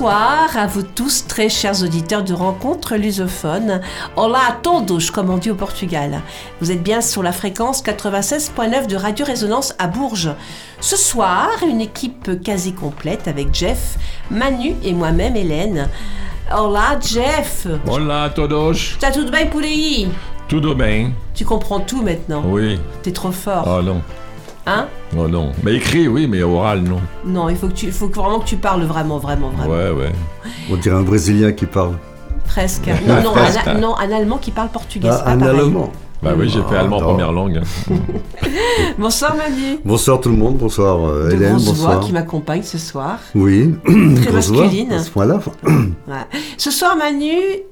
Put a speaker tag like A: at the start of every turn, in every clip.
A: Bonsoir à vous tous, très chers auditeurs de Rencontre Lusophone. Olá a todos, comme on dit au Portugal. Vous êtes bien sur la fréquence 96.9 de Radio Résonance à Bourges. Ce soir, une équipe quasi complète avec Jeff, Manu et moi-même, Hélène. Olá, Jeff.
B: Olá a todos.
A: Tá tudo bem por aí
B: Tudo bem?
A: Tu comprends tout maintenant.
B: Oui.
A: T'es trop fort.
B: Oh non.
A: Hein
B: Oh non. Mais écrit, oui, mais oral, non.
A: Non, il faut, que tu, il faut que vraiment que tu parles vraiment, vraiment, vraiment.
B: Ouais, ouais.
C: On dirait un Brésilien qui parle.
A: Presque. Non, non, un, non, un Allemand qui parle portugais.
C: Ah,
A: c'est pas
C: un
A: pareil.
C: Allemand.
B: Bah oui, j'ai fait
C: Ah,
B: allemand en première langue.
A: Bonsoir Manu.
C: Bonsoir tout le monde, bonsoir euh,
A: De
C: Hélène,
A: voix
C: bonsoir.
A: qui m'accompagne ce soir.
C: Oui,
A: Très masculine.
C: à ce point-là.
A: Ouais. Ce soir Manu,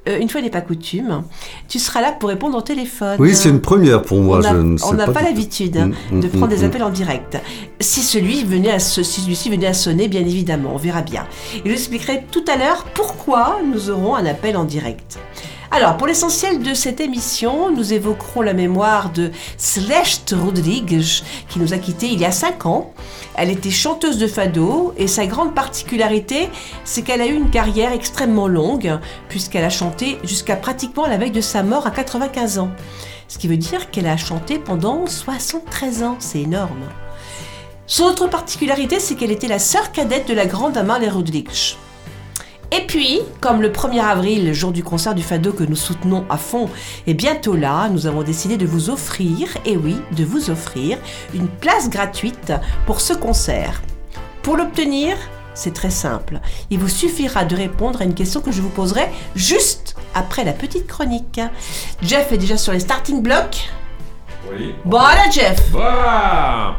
A: euh, une fois n'est pas coutume, tu seras là pour répondre au téléphone.
C: Oui, c'est une première pour moi.
A: on n'a
C: je ne sais
A: on n'a
C: pas
A: l'habitude
C: Mm,
A: de
C: mm,
A: prendre
C: mm,
A: des
C: mm.
A: appels en direct. Si celui venait à si celui-ci venait à sonner, bien évidemment, on verra bien. Et je vous expliquerai tout à l'heure pourquoi nous aurons un appel en direct. Alors, pour l'essentiel de cette émission, nous évoquerons la mémoire de Celeste Rodrigues, qui nous a quittés il y a 5 ans. Elle était chanteuse de fado et sa grande particularité, c'est qu'elle a eu une carrière extrêmement longue, puisqu'elle a chanté jusqu'à pratiquement la veille de sa mort à 95 ans. Ce qui veut dire qu'elle a chanté pendant 73 ans, c'est énorme. Son autre particularité, c'est qu'elle était la sœur cadette de la grande Amalia Rodrigues. Et puis, comme le 1er avril, jour du concert du Fado que nous soutenons à fond, est bientôt là, nous avons décidé de vous offrir, et oui, de vous offrir, une place gratuite pour ce concert. Pour l'obtenir, c'est très simple. Il vous suffira de répondre à une question que je vous poserai juste après la petite chronique. Jeff est déjà sur les starting blocks.
B: Oui.
A: Bon, Jeff
B: Voilà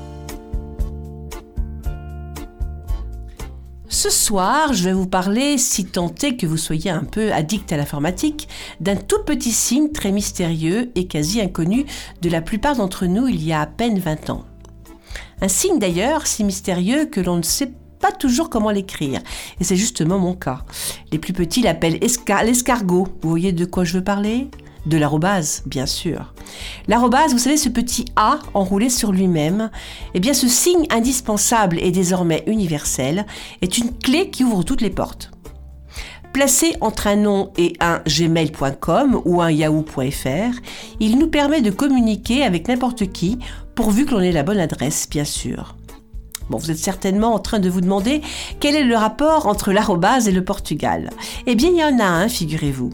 A: Ce soir, je vais vous parler, si tant est que vous soyez un peu addict à l'informatique, d'un tout petit signe très mystérieux et quasi inconnu de la plupart d'entre nous il y a à peine 20 ans. Un signe d'ailleurs si mystérieux que l'on ne sait pas toujours comment l'écrire. Et c'est justement mon cas. Les plus petits l'appellent esca- l'escargot. Vous voyez de quoi je veux parler? De l'arrobase, bien sûr. L'arrobase, vous savez, ce petit A enroulé sur lui-même, eh bien ce signe indispensable et désormais universel est une clé qui ouvre toutes les portes. Placé entre un nom et un gmail.com ou un yahoo.fr, il nous permet de communiquer avec n'importe qui, pourvu que l'on ait la bonne adresse, bien sûr. Bon, vous êtes certainement en train de vous demander quel est le rapport entre l'arrobase et le Portugal. Eh bien, il y en a un, figurez-vous.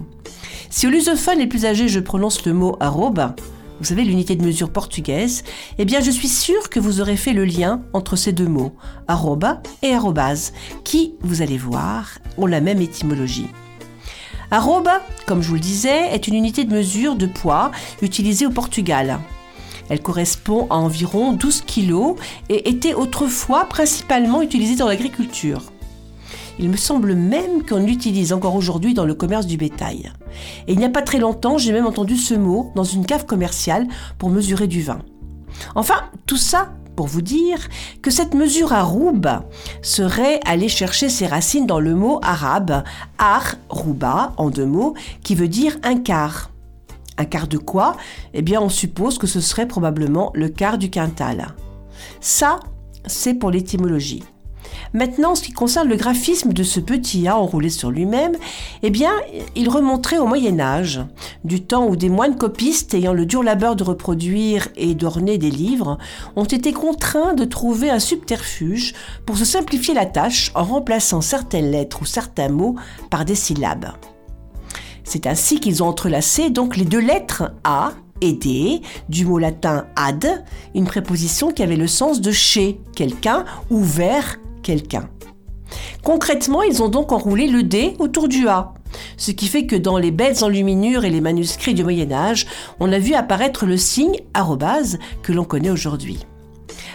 A: Si au lusophone les plus âgés je prononce le mot arroba, vous savez l'unité de mesure portugaise, eh bien je suis sûre que vous aurez fait le lien entre ces deux mots, arroba et arrobase, qui, vous allez voir, ont la même étymologie. Arroba, comme je vous le disais, est une unité de mesure de poids utilisée au Portugal. Elle correspond à environ 12 kg et était autrefois principalement utilisée dans l'agriculture. Il me semble même qu'on l'utilise encore aujourd'hui dans le commerce du bétail. Et il n'y a pas très longtemps, j'ai même entendu ce mot dans une cave commerciale pour mesurer du vin. Enfin, tout ça pour vous dire que cette mesure aroub serait aller chercher ses racines dans le mot arabe ar rouba en deux mots qui veut dire un quart. Un quart de quoi? Eh bien, on suppose que ce serait probablement le quart du quintal. Ça, c'est pour l'étymologie. Maintenant, en ce qui concerne le graphisme de ce petit A enroulé sur lui-même, eh bien, il remonterait au Moyen Âge, du temps où des moines copistes ayant le dur labeur de reproduire et d'orner des livres ont été contraints de trouver un subterfuge pour se simplifier la tâche en remplaçant certaines lettres ou certains mots par des syllabes. C'est ainsi qu'ils ont entrelacé donc les deux lettres A et D du mot latin ad, une préposition qui avait le sens de chez quelqu'un ou vers Concrètement, ils ont donc enroulé le D autour du A, ce qui fait que dans les belles enluminures et les manuscrits du Moyen Âge, on a vu apparaître le signe arrobase que l'on connaît aujourd'hui.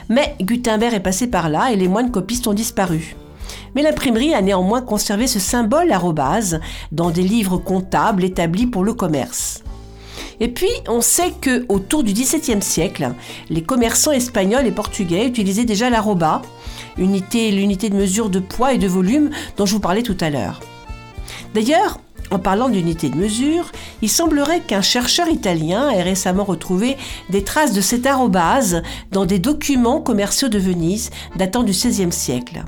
A: Mais Gutenberg est passé par là et les moines copistes ont disparu. Mais l'imprimerie a néanmoins conservé ce symbole arrobase dans des livres comptables établis pour le commerce. Et puis, on sait que autour du XVIIe siècle, les commerçants espagnols et portugais utilisaient déjà l'arroba, unité, l'unité de mesure de poids et de volume dont je vous parlais tout à l'heure. D'ailleurs, en parlant d'unité de mesure, il semblerait qu'un chercheur italien ait récemment retrouvé des traces de cet arrobase dans des documents commerciaux de Venise datant du XVIe siècle,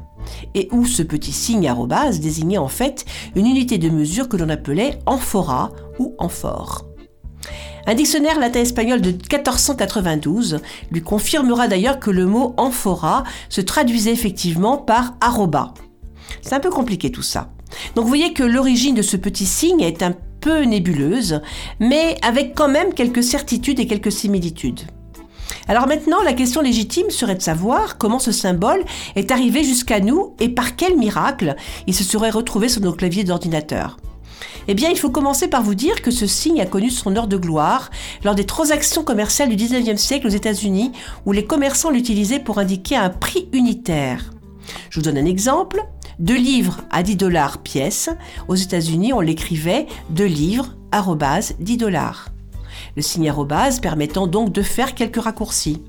A: et où ce petit signe arrobase désignait en fait une unité de mesure que l'on appelait amphora ou amphore. Un dictionnaire latin-espagnol de 1492 lui confirmera d'ailleurs que le mot amphora se traduisait effectivement par arroba. C'est un peu compliqué tout ça. Donc vous voyez que l'origine de ce petit signe est un peu nébuleuse, mais avec quand même quelques certitudes et quelques similitudes. Alors maintenant, la question légitime serait de savoir comment ce symbole est arrivé jusqu'à nous et par quel miracle il se serait retrouvé sur nos claviers d'ordinateur. Eh bien, il faut commencer par vous dire que ce signe a connu son heure de gloire lors des transactions commerciales du 19e siècle aux États-Unis, où les commerçants l'utilisaient pour indiquer un prix unitaire. Je vous donne un exemple. Deux livres à 10 dollars pièce. Aux États-Unis, on l'écrivait deux livres, arrobase, 10 dollars. Le signe arrobase permettant donc de faire quelques raccourcis.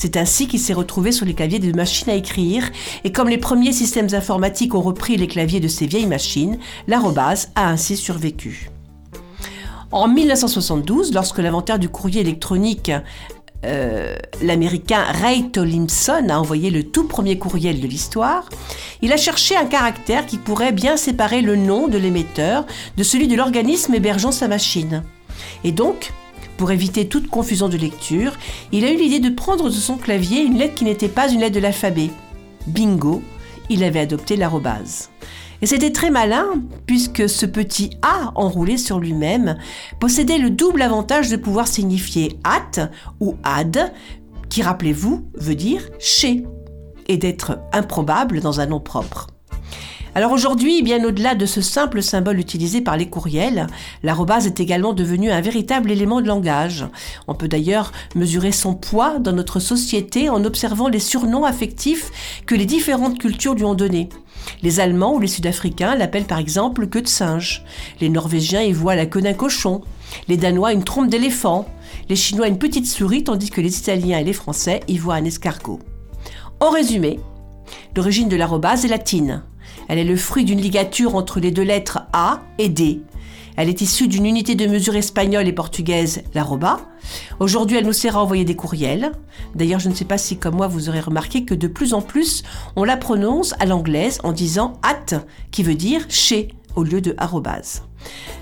A: C'est ainsi qu'il s'est retrouvé sur les claviers des machines à écrire, et comme les premiers systèmes informatiques ont repris les claviers de ces vieilles machines, l'arrobase a ainsi survécu. En 1972, lorsque l'inventaire du courrier électronique euh, l'américain Ray Tollinson a envoyé le tout premier courriel de l'histoire, il a cherché un caractère qui pourrait bien séparer le nom de l'émetteur de celui de l'organisme hébergeant sa machine. Et donc, pour éviter toute confusion de lecture, il a eu l'idée de prendre de son clavier une lettre qui n'était pas une lettre de l'alphabet. Bingo, il avait adopté l'arrobase. Et c'était très malin, puisque ce petit A enroulé sur lui-même possédait le double avantage de pouvoir signifier at ou ad, qui, rappelez-vous, veut dire chez, et d'être improbable dans un nom propre. Alors aujourd'hui, bien au-delà de ce simple symbole utilisé par les courriels, l'arrobase est également devenu un véritable élément de langage. On peut d'ailleurs mesurer son poids dans notre société en observant les surnoms affectifs que les différentes cultures lui ont donnés. Les Allemands ou les Sud-Africains l'appellent par exemple queue de singe. Les Norvégiens y voient la queue d'un cochon. Les Danois une trompe d'éléphant. Les Chinois une petite souris tandis que les Italiens et les Français y voient un escargot. En résumé, l'origine de l'arrobase est latine. Elle est le fruit d'une ligature entre les deux lettres A et D. Elle est issue d'une unité de mesure espagnole et portugaise, l'arroba. Aujourd'hui, elle nous sert à envoyer des courriels. D'ailleurs, je ne sais pas si, comme moi, vous aurez remarqué que de plus en plus, on la prononce à l'anglaise en disant at, qui veut dire chez, au lieu de arrobase.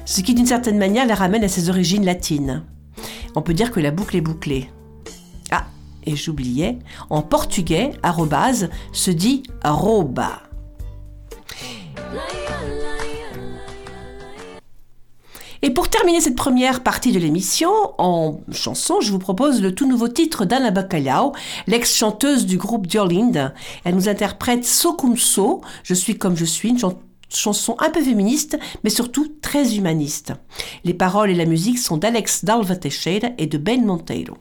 A: Ce qui, d'une certaine manière, la ramène à ses origines latines. On peut dire que la boucle est bouclée. Ah, et j'oubliais, en portugais, arrobase se dit arroba. Et pour terminer cette première partie de l'émission, en chanson, je vous propose le tout nouveau titre d'Anna Bacalhau, l'ex-chanteuse du groupe Jolinde. Elle nous interprète So Cum So, Je suis comme je suis, une chanson un peu féministe, mais surtout très humaniste. Les paroles et la musique sont d'Alex Dalva Teixeira et de Ben Monteiro.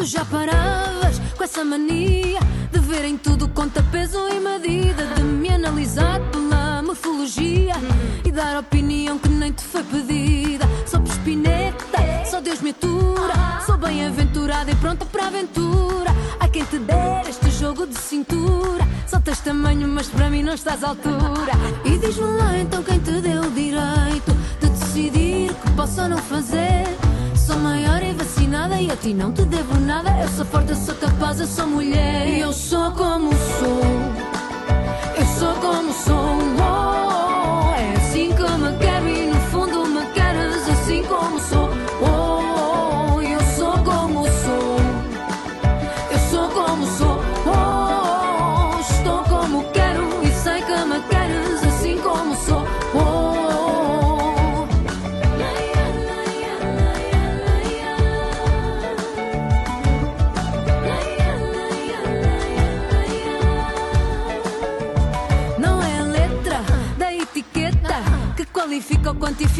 D: Tu já paravas com essa mania de verem tudo conta peso e medida, de me analisar pela morfologia e dar opinião que nem te foi pedida. Sou espineta, só Deus me atura. Sou bem-aventurada e pronta para a aventura. Há quem te der este jogo de cintura. Só tens tamanho, mas para mim não estás à altura. E diz-me lá então quem te deu o direito de decidir que posso ou não fazer. Sou maior e vacinada e a ti não te devo nada. Eu sou forte, eu sou capaz, eu sou mulher. E eu sou como sou. Eu sou como sou. Oh,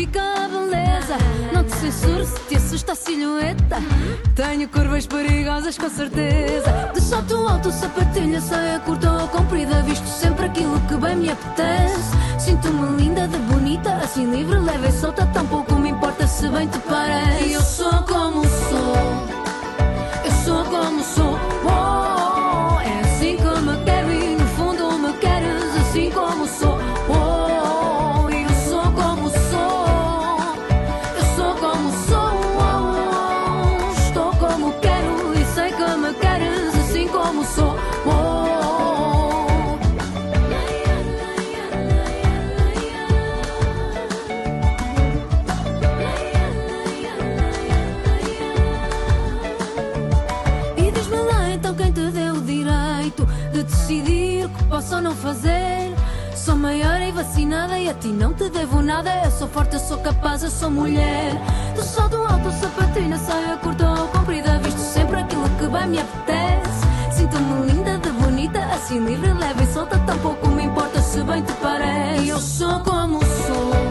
D: fica a beleza. Não te censuro se te assusta a silhueta. Tenho curvas perigosas com certeza. De salto alto, sapatilha, saia curta ou comprida. Visto sempre aquilo que bem me apetece. Sinto-me linda, de bonita, assim livre, leve e solta. Tampouco me importa se bem te parece. Eu sou como sou. Eu sou como sou. Oh, vacinada e a ti não te devo nada. Eu sou forte, eu sou capaz, eu sou mulher. Do salto alto, sapatina, saia curta ou comprida. Visto sempre aquilo que bem me apetece. Sinto-me linda, de bonita, assim livre, leve e solta. Tampouco me importa se bem te parece. Eu sou como sou.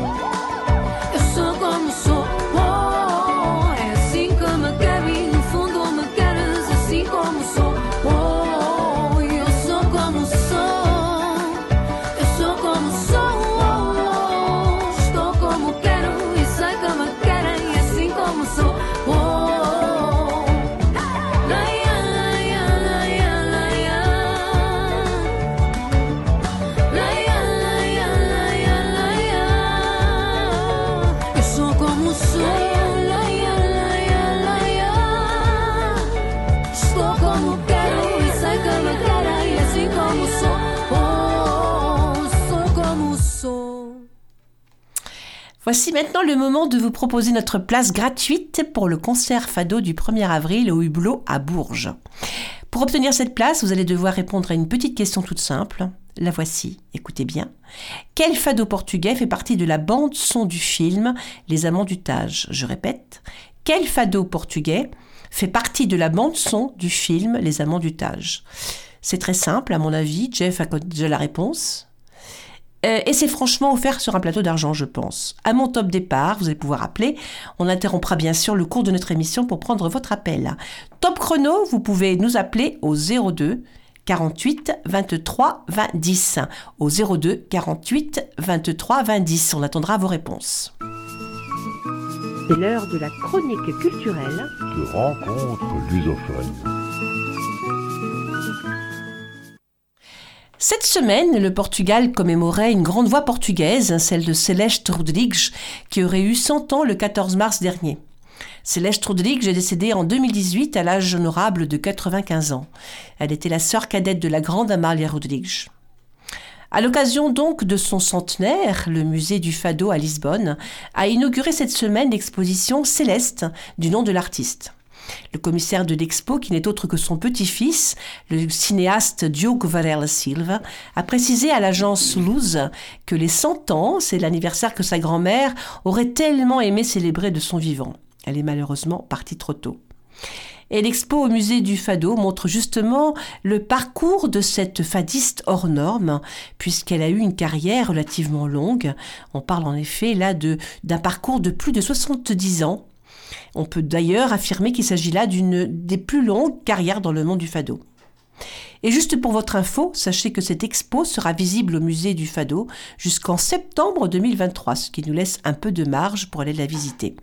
A: Voici maintenant le moment de vous proposer notre place gratuite pour le concert Fado du 1er avril au Hublot à Bourges. Pour obtenir cette place, vous allez devoir répondre à une petite question toute simple. La voici, écoutez bien. Quel fado portugais fait partie de la bande son du film Les Amants du Tage? Je répète, quel fado portugais fait partie de la bande son du film Les Amants du Tage? C'est très simple, à mon avis. Jeff a déjà la réponse. Euh, et c'est franchement offert sur un plateau d'argent, je pense. À mon top départ, vous allez pouvoir appeler. On interrompra bien sûr le cours de notre émission pour prendre votre appel. Top chrono, vous pouvez nous appeler au 02 48 23 20 10. Au 02 48 23 20 10. On attendra vos réponses.
E: C'est l'heure de la chronique culturelle
F: de rencontres lusophones.
A: Cette semaine, le Portugal commémorait une grande voix portugaise, celle de Celeste Rodrigues, qui aurait eu 100 ans le 14 mars dernier. Celeste Rodrigues est décédée en 2018 à l'âge honorable de 95 ans. Elle était la sœur cadette de la grande Amalia Rodrigues. À l'occasion donc de son centenaire, le musée du Fado à Lisbonne a inauguré cette semaine l'exposition Céleste du nom de l'artiste. Le commissaire de l'expo, qui n'est autre que son petit-fils, le cinéaste Diogo Varela Silva, a précisé à l'agence Luz que les 100 ans, c'est l'anniversaire que sa grand-mère aurait tellement aimé célébrer de son vivant. Elle est malheureusement partie trop tôt. Et l'expo au musée du Fado montre justement le parcours de cette fadiste hors norme, puisqu'elle a eu une carrière relativement longue. On parle en effet là d'un parcours de plus de 70 ans. On peut d'ailleurs affirmer qu'il s'agit là d'une des plus longues carrières dans le monde du Fado. Et juste pour votre info, sachez que cette expo sera visible au musée du Fado jusqu'en septembre 2023, ce qui nous laisse un peu de marge pour aller la visiter.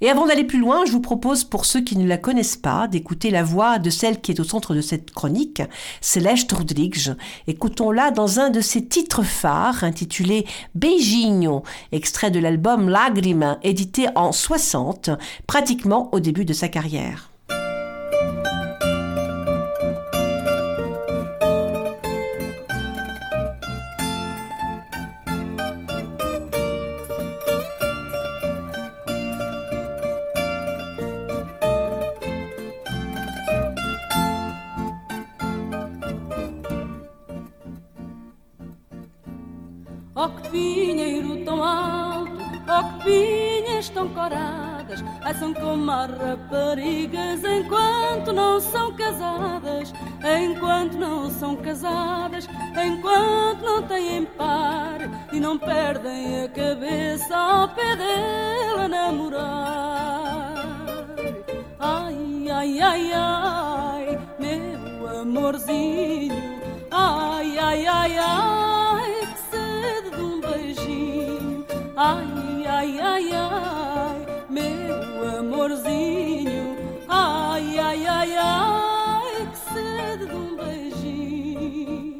A: Et avant d'aller plus loin, je vous propose, pour ceux qui ne la connaissent pas, d'écouter la voix de celle qui est au centre de cette chronique, Celeste Rodrigues. Écoutons-la dans un de ses titres phares, intitulé Beijinho, extrait de l'album Lágrima, édité en 60, pratiquement au début de sa carrière.
G: Oh que pinheiro tão alto, oh que pinhas tão coradas, assam como as raparigas enquanto não são casadas, enquanto não são casadas, enquanto não têm par e não perdem a cabeça ao pé dela namorar. Ai, ai, ai, ai, meu amorzinho, amorzinho, ai, ai, ai, ai, que sede de um beijinho.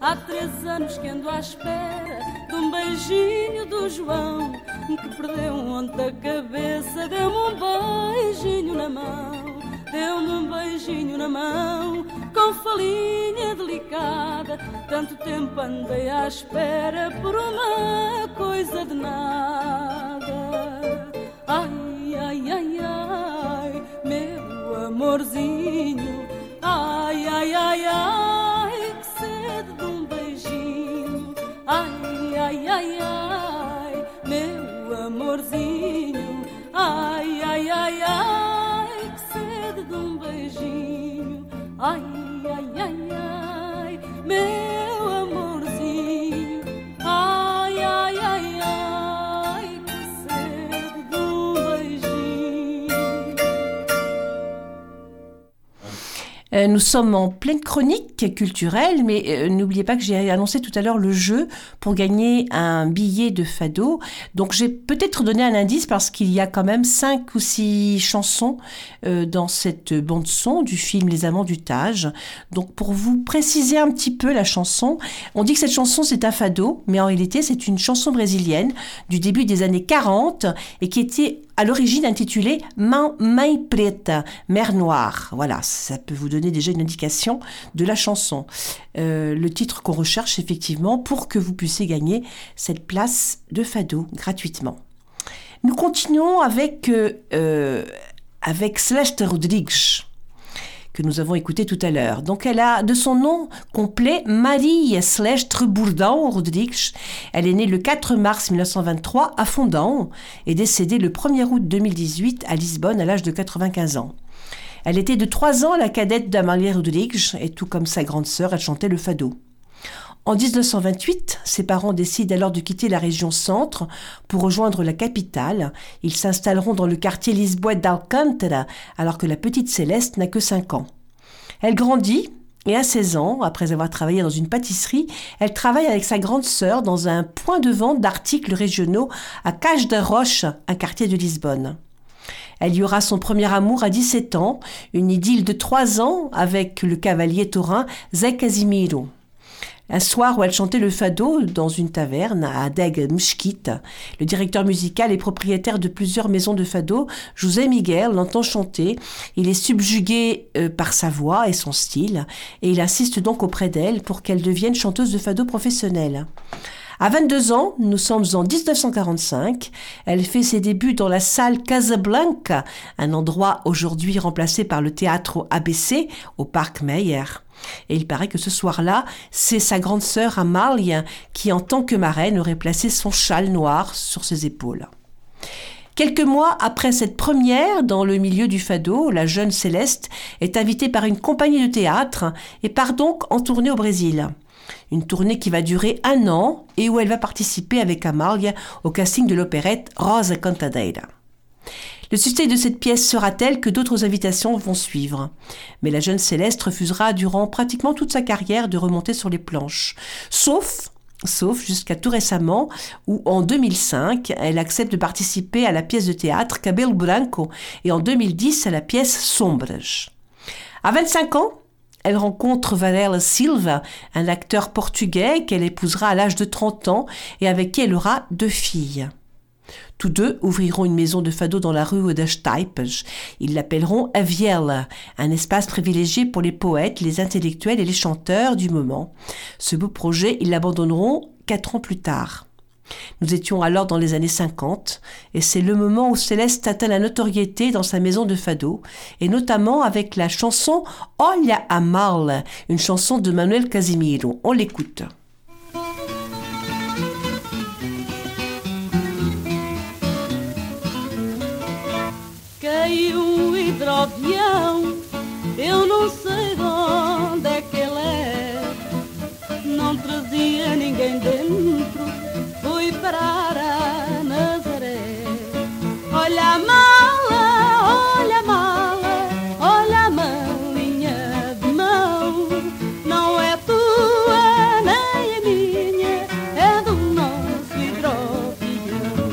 G: Há três anos que ando à espera de um beijinho do João que perdeu ontem a cabeça. Deu-me um beijinho na mão, deu-me um beijinho na mão, com falinha delicada. Tanto tempo andei à espera por uma coisa de nada. Ai, ai, ai, ai, meu amorzinho, ai, ai, ai, ai, que sede de um beijinho, ai, ai, ai, ai, meu amorzinho, ai, ai, ai, ai, que sede de um beijinho, ai, ai, ai, ai, meu
A: nous sommes en pleine chronique culturelle, mais euh, n'oubliez pas que j'ai annoncé tout à l'heure le jeu pour gagner un billet de fado. Donc j'ai peut-être donné un indice parce qu'il y a quand même cinq ou six chansons euh, dans cette bande son du film Les Amants du Tage. Donc pour vous préciser un petit peu la chanson, on dit que cette chanson c'est un fado, mais en réalité c'est une chanson brésilienne du début des années 40 et qui était à l'origine intitulée Main Preta, Mer Noire. Voilà, ça peut vous donner déjà une indication de la chanson. Euh, le titre qu'on recherche effectivement pour que vous puissiez gagner cette place de fado gratuitement. Nous continuons avec, euh, euh, avec Celeste Rodrigues que nous avons écouté tout à l'heure. Donc elle a de son nom complet Marie Celeste Bourdon Rodrigues. Elle est née le 4 mars 1923 à Fondão et décédée le 1er août 2018 à Lisbonne à l'âge de 95 ans. Elle était de 3 ans la cadette d'Amalia Rodrigues et tout comme sa grande sœur, elle chantait le fado. En 1928, ses parents décident alors de quitter la région centre pour rejoindre la capitale. Ils s'installeront dans le quartier Lisboa d'Alcântara alors que la petite Céleste n'a que 5 ans. Elle grandit et à 16 ans, après avoir travaillé dans une pâtisserie, elle travaille avec sa grande sœur dans un point de vente d'articles régionaux à Cage da Roche, un quartier de Lisbonne. Elle y aura son premier amour à 17 ans, une idylle de 3 ans avec le cavalier taurin Zé Casimiro. Un soir où elle chantait le fado dans une taverne à Deg Mshkit, le directeur musical et propriétaire de plusieurs maisons de fado, José Miguel, l'entend chanter. Il est subjugué euh, par sa voix et son style, et il insiste donc auprès d'elle pour qu'elle devienne chanteuse de fado professionnelle. À 22 ans, nous sommes en 1945, elle fait ses débuts dans la salle Casablanca, un endroit aujourd'hui remplacé par le théâtre ABC au Parc Meyer. Et il paraît que ce soir-là, c'est sa grande sœur Amalia qui, en tant que marraine, aurait placé son châle noir sur ses épaules. Quelques mois après cette première dans le milieu du fado, la jeune Céleste est invitée par une compagnie de théâtre et part donc en tournée au Brésil. Une tournée qui va durer un an et où elle va participer avec Amalia au casting de l'opérette Rosa Cantadeira. Le succès de cette pièce sera tel que d'autres invitations vont suivre. Mais la jeune Céleste refusera durant pratiquement toute sa carrière de remonter sur les planches. Sauf, sauf jusqu'à tout récemment, où en 2005, elle accepte de participer à la pièce de théâtre Cabelo Branco et en 2010 à la pièce Sombras. À 25 ans, elle rencontre Varela Silva, un acteur portugais qu'elle épousera à l'âge de 30 ans et avec qui elle aura deux filles. Tous deux ouvriront une maison de fado dans la rue Taipes. Ils l'appelleront Aviela, un espace privilégié pour les poètes, les intellectuels et les chanteurs du moment. Ce beau projet, ils l'abandonneront quatre ans plus tard. Nous étions alors dans les années 50 et c'est le moment où Céleste atteint la notoriété dans sa maison de fado et notamment avec la chanson Olha a Mal, une chanson de Manuel Casimiro. On l'écoute.
G: parar a Nazaré. Olha a mala, olha a mala, olha a malinha de mão. Não é tua nem é minha, é do nosso hidrovião.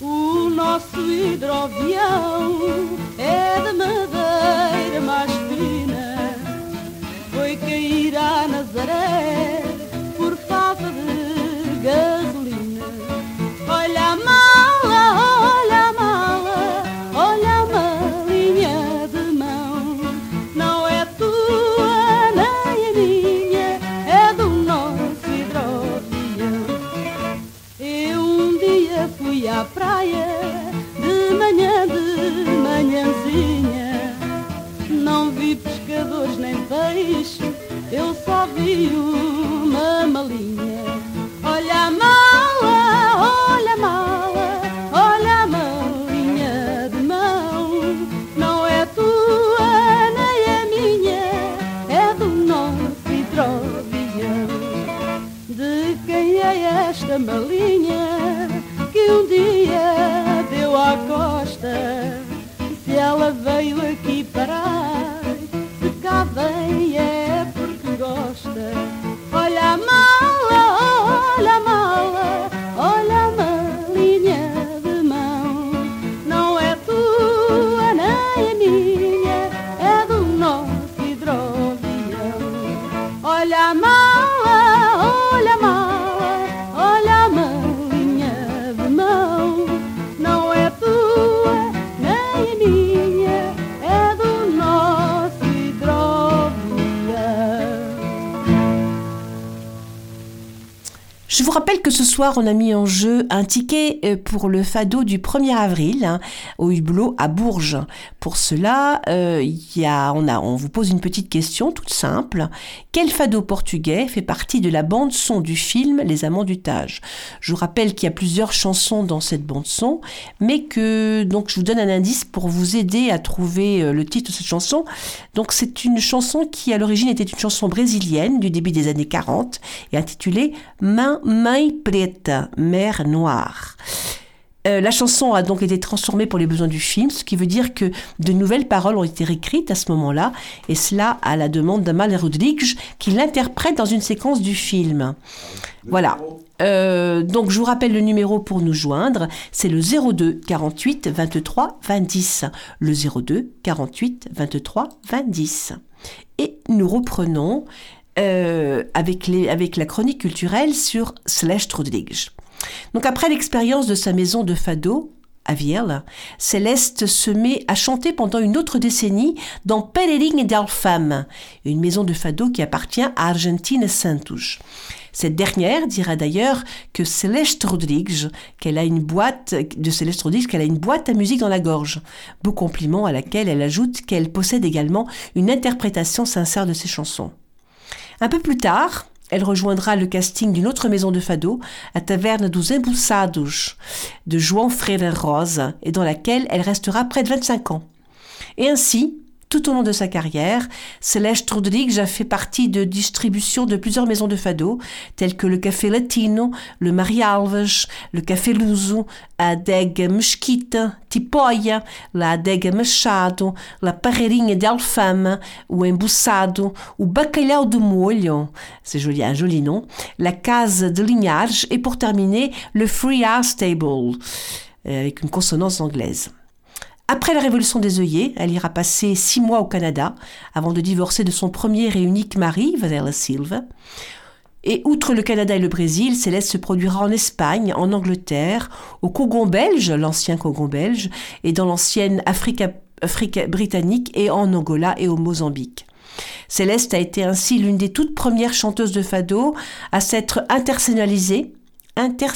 G: O nosso hidrovião é de madeira mais fina. Foi cair a Nazaré.
A: you. On a mis en jeu un ticket euh, pour le fado du 1er avril hein, au Hublot à Bourges. Pour cela, euh, on, vous pose une petite question toute simple. Quel fado portugais fait partie de la bande son du film Les Amants du Tage? Je vous rappelle qu'il y a plusieurs chansons dans cette bande son, mais que donc je vous donne un indice pour vous aider à trouver euh, le titre de cette chanson. Donc c'est une chanson qui à l'origine était une chanson brésilienne du début des années 40 et intitulée Main Main Preta, Mer Noire. Euh, la chanson a donc été transformée pour les besoins du film, ce qui veut dire que de nouvelles paroles ont été écrites à ce moment-là, et cela à la demande d'Amal Rodrigues, qui l'interprète dans une séquence du film. Voilà. Euh, donc je vous rappelle le numéro pour nous joindre, c'est le 02 48 23 20 10. Le 02 48 23 20 10. Et nous reprenons euh, avec, la chronique culturelle sur Celeste Rodrigues. Donc après l'expérience de sa maison de fado, à Vierle, Céleste se met à chanter pendant une autre décennie dans Pereling d'Alfam, une maison de fado qui appartient à Argentine Santos. Cette dernière dira d'ailleurs que Céleste Rodrigues, qu'elle a une boîte de Céleste Rodrigues, qu'elle a une boîte à musique dans la gorge. Beau compliment à laquelle elle ajoute qu'elle possède également une interprétation sincère de ses chansons. Un peu plus tard, elle rejoindra le casting d'une autre maison de fado, à Taverne dos Embuçados, de João Freire Rosa, et dans laquelle elle restera près de 25 ans. Et ainsi, tout au long de sa carrière, Celeste Rodrigues a fait partie de distribution de plusieurs maisons de fado, telles que le Café Latino, le Maria Alves, le Café Luso, a Adega Mesquita, Tipoia, la Adega Machado, la Parreirinha de Alfama, o Embuçado, o Bacalhau de Molho, c'est joli, un joli nom, la Case de Linhares et pour terminer, le Free Art Stable, euh, avec une consonance anglaise. Après la révolution des œillets, elle ira passer six mois au Canada avant de divorcer de son premier et unique mari, Varela Silva. Et outre le Canada et le Brésil, Céleste se produira en Espagne, en Angleterre, au Cogon belge, l'ancien Cogon belge, et dans l'ancienne Afrique, britannique et en Angola et au Mozambique. Céleste a été ainsi l'une des toutes premières chanteuses de fado à s'être internationalisée, inter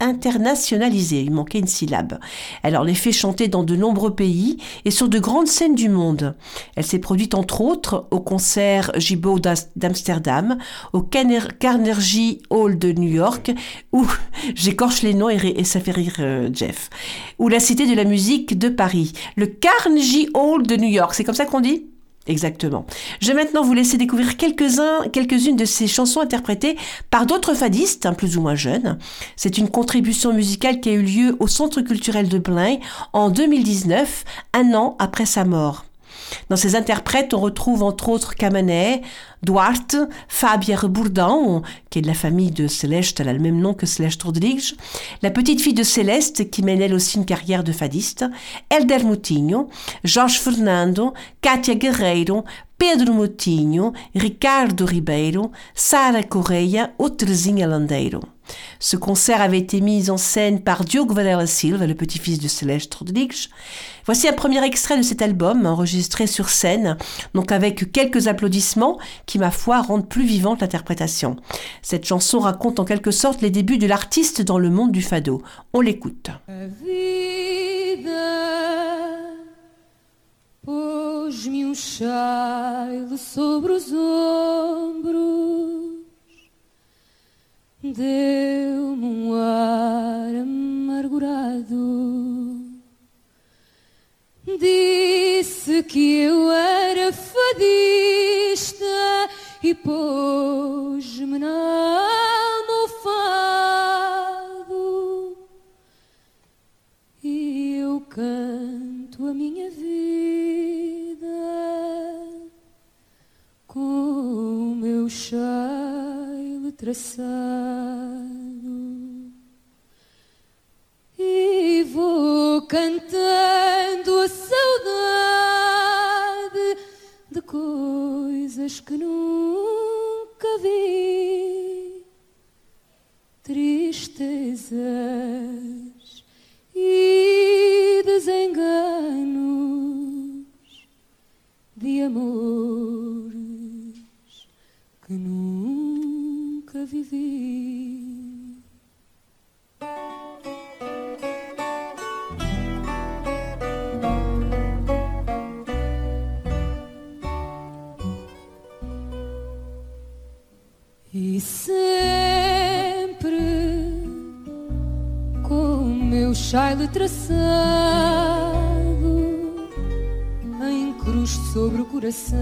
A: internationalisée, il manquait une syllabe. Elle en est fait chanter dans de nombreux pays et sur de grandes scènes du monde. Elle s'est produite entre autres au concert Gibaud d'Amsterdam, au Carnegie Hall de New York, où j'écorche les noms et, et, ça fait rire euh, Jeff, ou la Cité de la musique de Paris. Le Carnegie Hall de New York, c'est comme ça qu'on dit? Exactement. Je vais maintenant vous laisser découvrir quelques-uns, quelques-unes de ces chansons interprétées par d'autres fadistes, hein, plus ou moins jeunes. C'est une contribution musicale qui a eu lieu au Centre culturel de Blain en 2019, un an après sa mort. Dans ces interprètes, on retrouve entre autres Camanet, Duarte, Fabière Bourdin, qui est de la famille de Céleste, elle a le même nom que Céleste Rodrigues, la petite fille de Céleste, qui mène elle aussi une carrière de fadiste, Elder Moutinho, Jorge Fernando, Katia Guerreiro, Pedro Moutinho, Ricardo Ribeiro, Sara Correia ou Landeiro. Ce concert avait été mis en scène par Diogo Varela Silva, le petit-fils de Celeste Rodrigues. Voici un premier extrait de cet album, enregistré sur scène, donc avec quelques applaudissements qui, ma foi, rendent plus vivante l'interprétation. Cette chanson raconte en quelque sorte les débuts de l'artiste dans le monde du fado. On l'écoute.
H: Deu-me um ar amargurado. Disse que eu era fadista e pôs-me na traçado. E vou cantando a saudade de coisas que nunca vi traçado em cruz sobre o coração.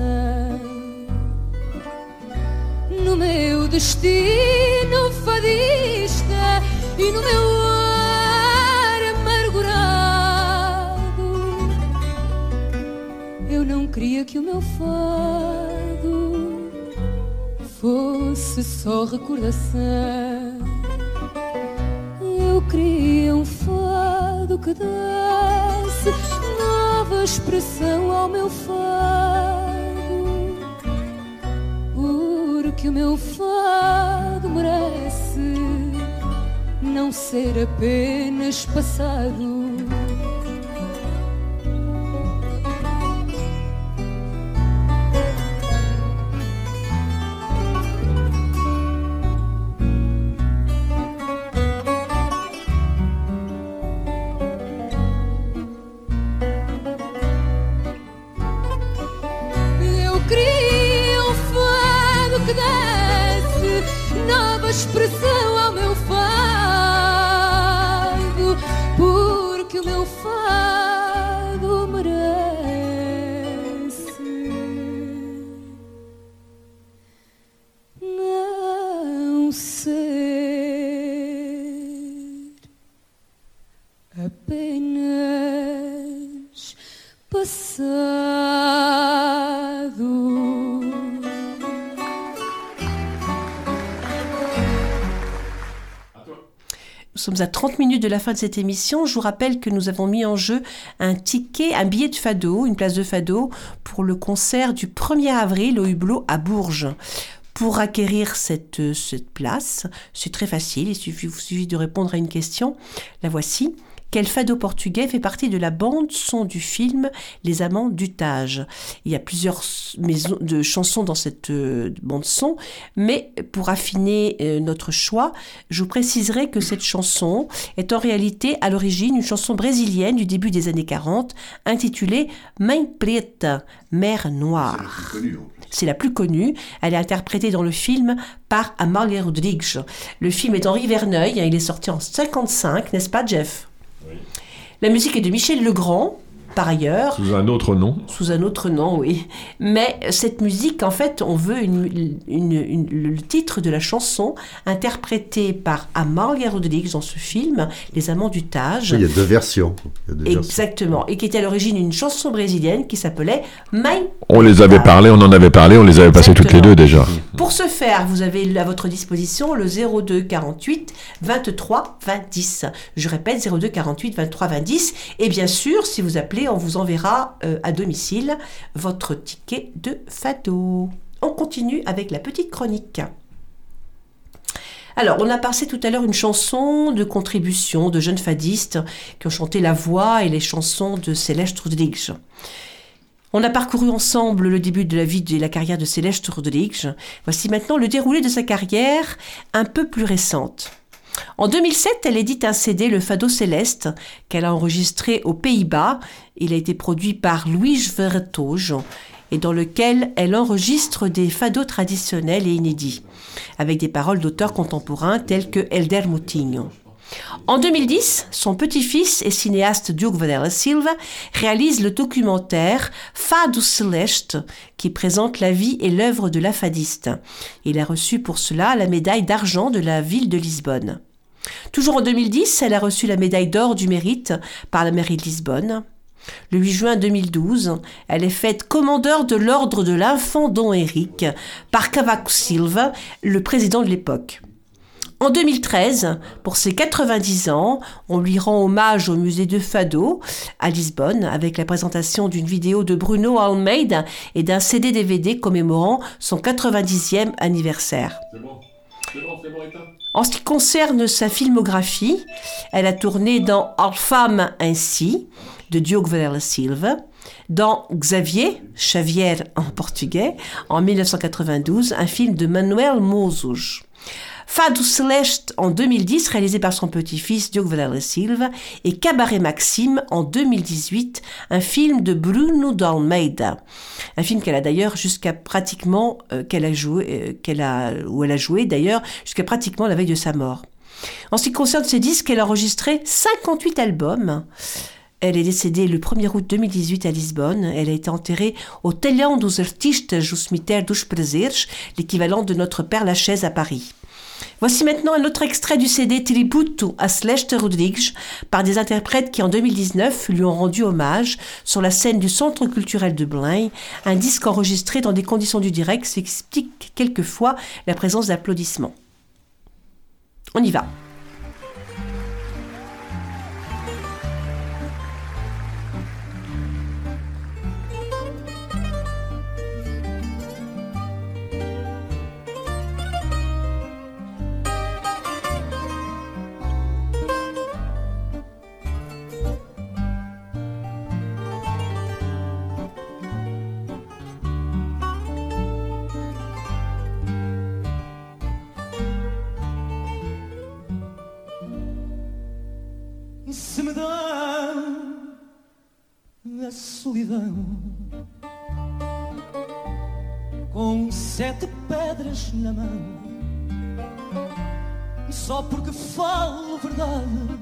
H: No meu destino fadista e no meu ar amargurado, eu não queria que o meu fado fosse só recordação. Nova expressão ao meu fado, porque o meu fado merece não ser apenas passado.
A: Sommes à 30 minutes de la fin de cette émission. Je vous rappelle que nous avons mis en jeu un ticket, un billet de fado, une place de fado pour le concert du 1er avril au Hublot à Bourges. Pour acquérir cette, cette place, c'est très facile, il suffit, vous suffit de répondre à une question. La voici. Quel fado portugais fait partie de la bande son du film Les Amants du Tage Il y a plusieurs maisons de chansons dans cette euh, bande son, mais pour affiner euh, notre choix, je vous préciserai que cette chanson est en réalité à l'origine une chanson brésilienne du début des années 40 intitulée Main Preta, Mère Noire. C'est la plus connue. Elle est interprétée dans le film par Amalia Rodrigues. Le film est d'Henri Verneuil. Il est sorti en 55, n'est-ce pas, Jeff? La musique est de Michel Legrand, par ailleurs
B: Sous un autre nom.
A: sous un autre nom, oui. Mais cette musique, en fait, on veut une- une- une- le titre de la chanson interprété par Amalia Rodrigues dans ce film, Les Amants du Tage.
C: Il y a deux versions. Il y a deux versions.
A: Exactement. Et qui était à l'origine une chanson brésilienne qui s'appelait My.
B: On les avait parlé, on en avait parlé, on les avait passés toutes les deux déjà.
A: Pour ce faire, vous avez à votre disposition le 02 48 23 20 10. Je répète, 02 48 23 20 10. Et bien sûr, si vous appelez, on vous enverra euh, à domicile votre ticket de fado. On continue avec la petite chronique. Alors, on a passé tout à l'heure une chanson de contribution de jeunes fadistes qui ont chanté la voix et les chansons de Céleste Rodrigues. On a parcouru ensemble le début de la vie et la carrière de Céleste Rodrigues. Voici maintenant le déroulé de sa carrière un peu plus récente. En 2007, elle édite un CD, le Fado Céleste, qu'elle a enregistré aux Pays-Bas. Il a été produit par Louis Vertoge et dans lequel elle enregistre des fados traditionnels et inédits, avec des paroles d'auteurs contemporains tels que Elder Moutinho. En 2010, son petit-fils et cinéaste Diogo Vanella Silva réalise le documentaire Fado Celeste qui présente la vie et l'œuvre de la fadiste. Il a reçu pour cela la médaille d'argent de la ville de Lisbonne. Toujours en 2010, elle a reçu la médaille d'or du mérite par la mairie de Lisbonne. Le 8 juin 2012, elle est faite commandeur de l'ordre de l'infant Don Henrique par Cavaco Silva, le président de l'époque. En 2013, pour ses 90 ans, on lui rend hommage au musée de Fado à Lisbonne avec la présentation d'une vidéo de Bruno Almeida et d'un CD DVD commémorant son 90e anniversaire. En ce qui concerne sa filmographie, elle a tourné dans Alfame ainsi de Diogo Varela Silva, dans Xavier, Xavier en portugais, en 1992, un film de Manuel Mozos. Fado Celeste en 2010, réalisé par son petit-fils Diogo Varela Silva, et Cabaret Maxime en 2018, un film de Bruno d'Almeida. Un film qu'elle a d'ailleurs jusqu'à pratiquement, euh, qu'elle a joué, euh, qu'elle a, où elle a joué d'ailleurs jusqu'à pratiquement la veille de sa mort. En ce qui concerne ses disques, elle a enregistré 58 albums. Elle est décédée le 1er août 2018 à Lisbonne. Elle a été enterrée au Telhão dos Artistas do Cemitério dos Prazeres, l'équivalent de notre Père Lachaise à Paris. Voici maintenant un autre extrait du CD Tributo a Celeste Rodrigues par des interprètes qui en 2019 lui ont rendu hommage sur la scène du Centre culturel de Belém, un disque enregistré dans des conditions du direct, ce qui explique quelquefois la présence d'applaudissements. On y va.
I: Solidão. Com sete pedras na mão. Só porque falo verdade.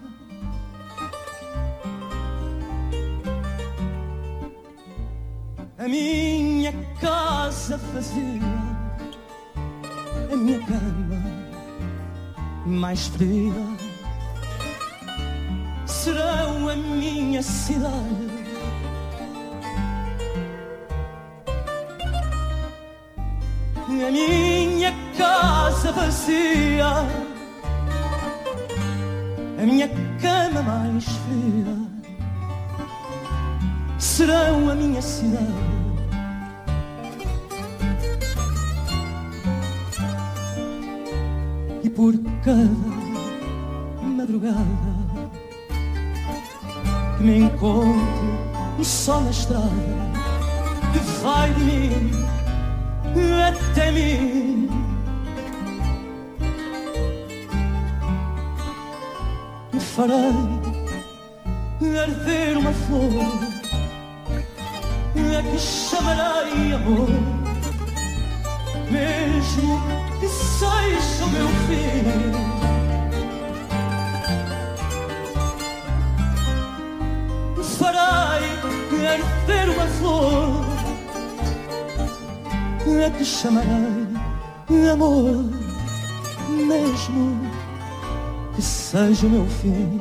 I: A minha casa vazia. A minha cama mais fria. Serão a minha cidade. A minha casa vazia, a minha cama mais fria, serão a minha cidade. E por cada madrugada que me encontro só na estrada que vai de mim ettemi Mi farei arder uma flor. É e che chiamerai amor. Mesmo que sais meu filho Farei
J: arder uma flor a que chamarei amor, mesmo que seja o meu fim.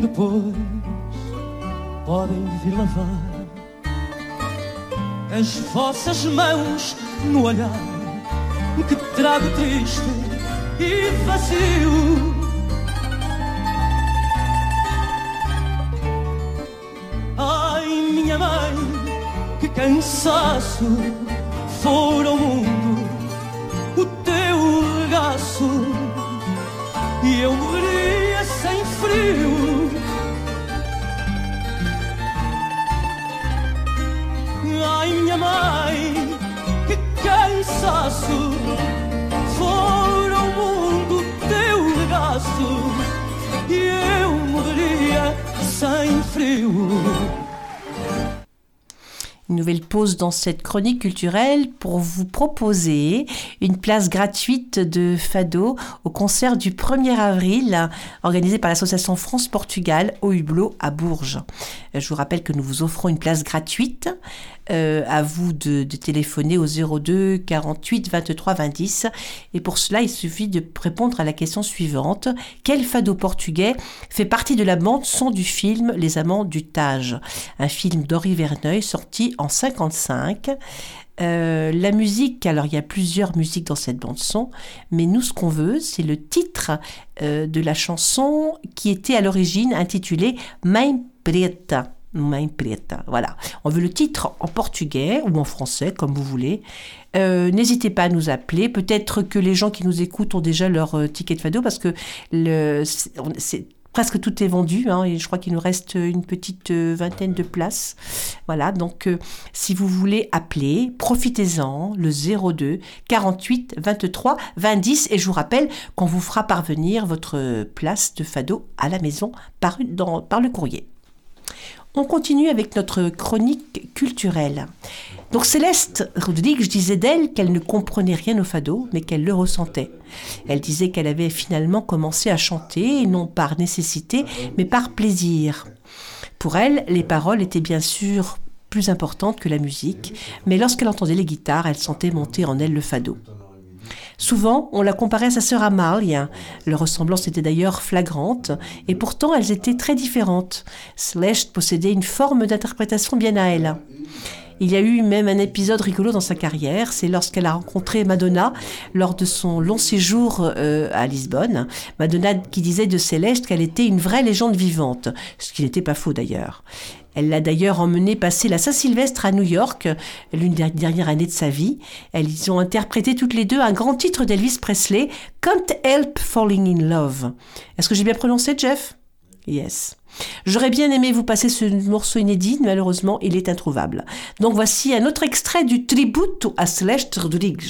J: Depois podem vir lavar as vossas mãos no olhar que trago triste e vazio. Cansaço for ao mundo o teu regaço e eu morreria sem frio. Ai, minha mãe, que cansaço for ao mundo o teu regaço e eu morreria sem frio.
A: Nouvelle pause dans cette chronique culturelle pour vous proposer une place gratuite de Fado au concert du 1er avril organisé par l'association France-Portugal au Hublot à Bourges. Je vous rappelle que nous vous offrons une place gratuite. Euh, à vous de, téléphoner au 02 48 23 20 10. Et pour cela, il suffit de répondre à la question suivante. Quel fado portugais fait partie de la bande son du film Les Amants du Tage? Un film d'Henri Verneuil sorti en 55. Euh, la musique, alors il y a plusieurs musiques dans cette bande son, mais nous ce qu'on veut, c'est le titre euh, de la chanson qui était à l'origine intitulée Mãe Preta. Voilà. On veut le titre en portugais ou en français, comme vous voulez. Euh, N'hésitez pas à nous appeler. Peut-être que les gens qui nous écoutent ont déjà leur euh, ticket de fado parce que c'est presque tout est vendu. Hein, je crois qu'il nous reste une petite euh, vingtaine de places. Voilà. Donc, si vous voulez appeler, profitez-en. Le 02 48 23 20 10. Et je vous rappelle qu'on vous fera parvenir votre place de fado à la maison par le courrier. On continue avec notre chronique culturelle. Donc Céleste Rodrigue disait d'elle qu'elle ne comprenait rien au fado, mais qu'elle le ressentait. Elle disait qu'elle avait finalement commencé à chanter, non par nécessité, mais par plaisir. Pour elle, les paroles étaient bien sûr plus importantes que la musique, mais lorsqu'elle entendait les guitares, elle sentait monter en elle le fado. Souvent, on la comparait à sa sœur Amalia. Leur ressemblance était d'ailleurs flagrante, et pourtant elles étaient très différentes. Celeste possédait une forme d'interprétation bien à elle. Il y a eu même un épisode rigolo dans sa carrière, c'est lorsqu'elle a rencontré Madonna lors de son long séjour euh, à Lisbonne. Madonna qui disait de Céleste qu'elle était une vraie légende vivante, ce qui n'était pas faux d'ailleurs. Elle l'a d'ailleurs emmené passer la Saint-Sylvestre à New York, l'une des dernières années de sa vie. Elles ont interprété toutes les deux un grand titre d'Elvis Presley, Can't Help Falling in Love. Est-ce que j'ai bien prononcé, Jeff? Yes. J'aurais bien aimé vous passer ce morceau inédit, malheureusement, il est introuvable. Donc voici un autre extrait du tributo à Celeste Rodrigues.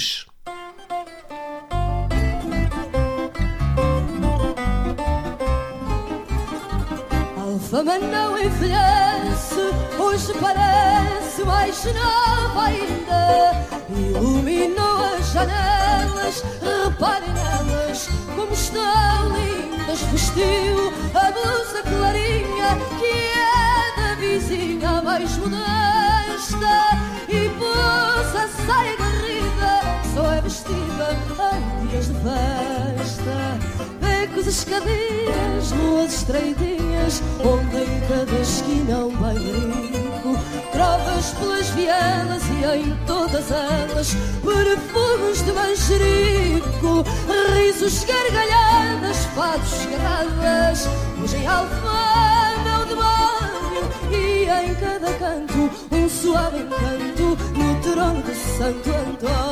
H: Hoje parece mais nova ainda. Iluminou as janelas, reparem nelas como estão lindas. Vestiu a blusa clarinha que é da vizinha mais modesta e pôs a saia garrida, só é vestida em dias de festa becos, escadinhas, ruas estreitinhas, onde em cada esquina um bailarico, trovas pelas vielas e em todas elas, perfumes de manjerico, risos, gargalhadas, fados, garradas, luz em alfama, o demónio, e em cada canto um suave encanto no trono de Santo Antônio.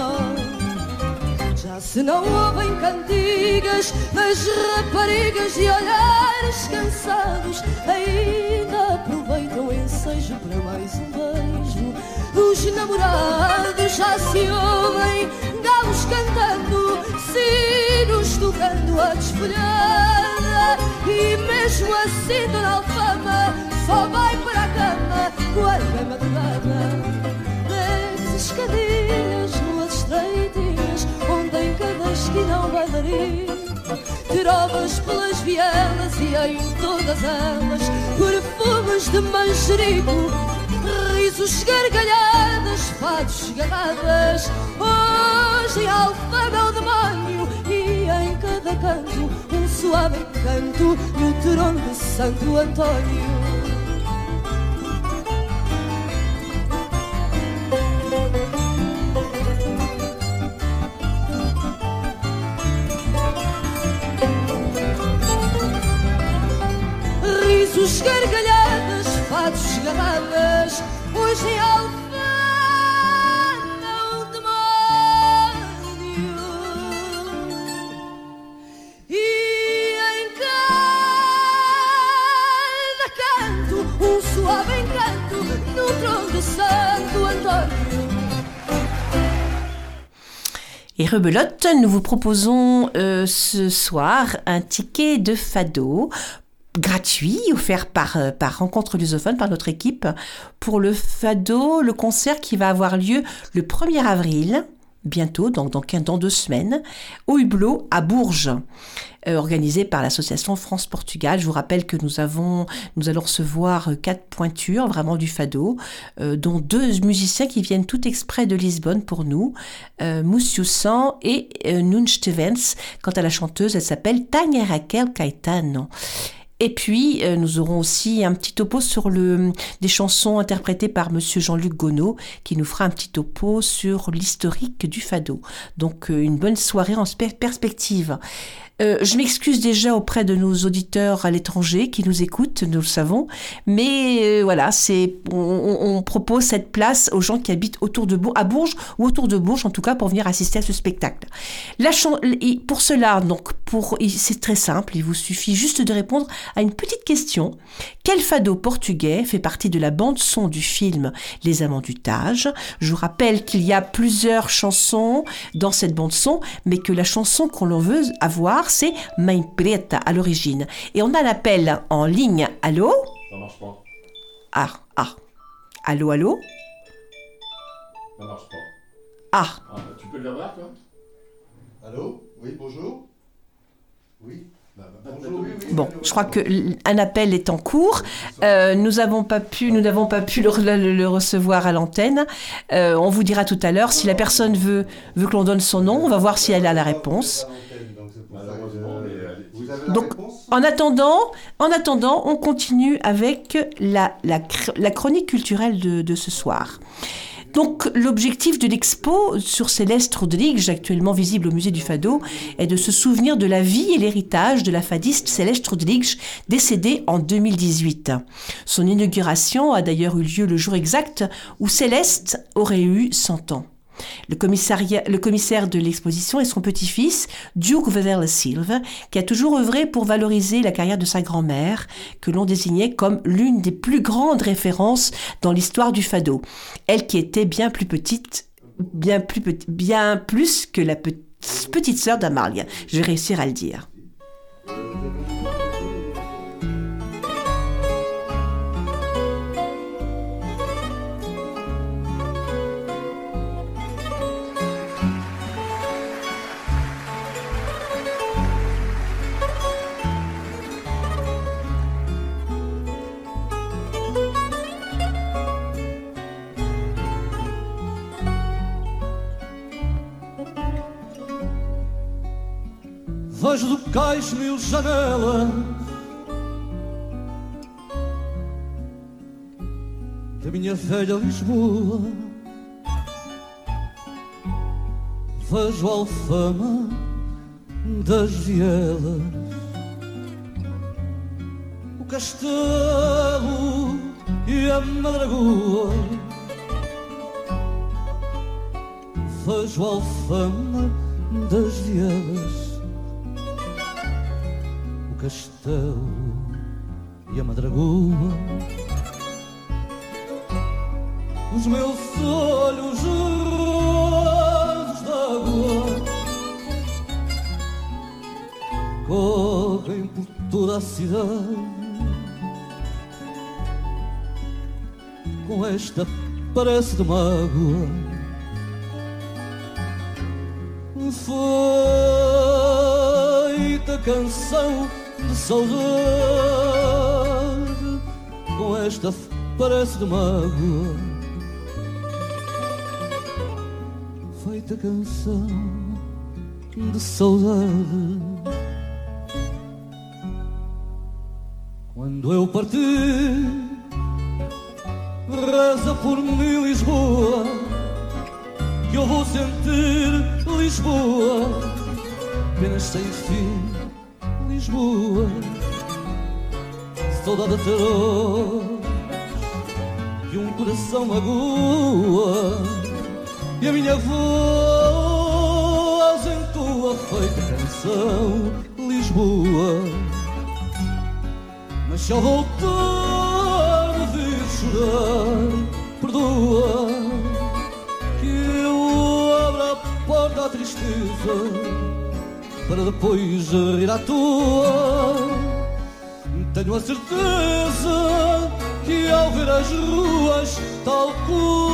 H: Se não ouvem cantigas das raparigas e olhares cansados, ainda aproveitam o ensejo para mais um beijo. Dos namorados já se ouvem galos cantando, sinos tocando a desfolhada, e mesmo assim Dona Alfama só vai para a cama quando é madrugada. Desce esquina um bailarinho tirovas pelas vielas e em todas elas perfumes de manjericão, risos, gargalhadas, fados, garradas. Hoje em Alfama é o demónio e em cada canto um suave encanto no trono de Santo Antônio.
A: Et rebelote, nous vous proposons euh, ce soir un ticket de fado gratuit offert par, euh, par Rencontre Lusophone, par notre équipe, pour le fado, le concert qui va avoir lieu le 1er avril, bientôt, donc dans, dans deux semaines, au Hublot à Bourges, euh, organisé par l'association France-Portugal. Je vous rappelle que nous avons, nous allons recevoir euh, quatre pointures, vraiment du fado, dont deux musiciens qui viennent tout exprès de Lisbonne pour nous, euh, Moussioussan et euh, Nun Stevens. Quant à la chanteuse, elle s'appelle Tania Raquel Caetano. Et puis, euh, nous aurons aussi un petit topo sur le, des chansons interprétées par Monsieur Jean-Luc Gonod, qui nous fera un petit topo sur l'historique du fado. Donc, euh, une bonne soirée en spe- perspective. Euh, je m'excuse déjà auprès de nos auditeurs à l'étranger qui nous écoutent, nous le savons, mais euh, voilà, c'est on, propose cette place aux gens qui habitent autour de à Bourges ou autour de Bourges en tout cas pour venir assister à ce spectacle. La pour cela, donc pour c'est très simple, il vous suffit juste de répondre à une petite question. Quel fado portugais fait partie de la bande son du film Les Amants du Tage? Je vous rappelle qu'il y a plusieurs chansons dans cette bande son, mais que la chanson qu'on l'on veut avoir, c'est Main Preta à l'origine. Et on a l'appel en ligne. Allô?
B: Ça marche pas.
A: Ah, ah. Allô, allô?
B: Ça marche pas.
A: Ah,
B: Ah, tu peux le voir, toi?
C: Allô? Oui, bonjour Oui
B: Bah,
C: Bonjour, oui, oui.
A: Bon, je crois que l- un appel est en cours. Euh, nous n'avons pas pu, nous n'avons pas pu le, le- le recevoir à l'antenne. Euh, on vous dira tout à l'heure si la personne veut veut que l'on donne son nom. On va voir si elle a la réponse.
B: Malheureusement,
C: Vous avez la
A: Donc,
C: réponse
A: En attendant, en attendant, on continue avec la, la, cr- la chronique culturelle de, de ce soir. Donc, l'objectif de l'expo sur Céleste Rodrigues, actuellement visible au musée du Fado, est de se souvenir de la vie et l'héritage de la fadiste Céleste Rodrigues, décédée en 2018. Son inauguration a d'ailleurs eu lieu le jour exact où Céleste aurait eu 100 ans. Le, commissaire de l'exposition est son petit-fils, Duke Weverle Silva, qui a toujours œuvré pour valoriser la carrière de sa grand-mère, que l'on désignait comme l'une des plus grandes références dans l'histoire du fado. Elle qui était bien plus petite, bien plus, bien plus que la pe- petite sœur d'Amalia. Je vais réussir à le dire.
J: Vejo do cais mil janelas Da minha velha Lisboa. Vejo a alfama das vielas. O castelo e a madragoa. Vejo a alfama das vielas castelo e a madragoa. Os meus olhos rojos d'água correm por toda a cidade com esta parece de mágoa. Feita canção de saudade Com esta parece de mágoa Feita canção de saudade. Quando eu partir Reza por mim Lisboa Que eu vou sentir Lisboa Apenas sem fim Lisboa Saudade atroz Que um coração magoa. E a minha voz entoa feita canção Lisboa. Mas se ao voltar me vir chorar Perdoa Que eu abra a porta à tristeza Para depois rir à toa. Tenho a certeza que ao ver as ruas Tal qual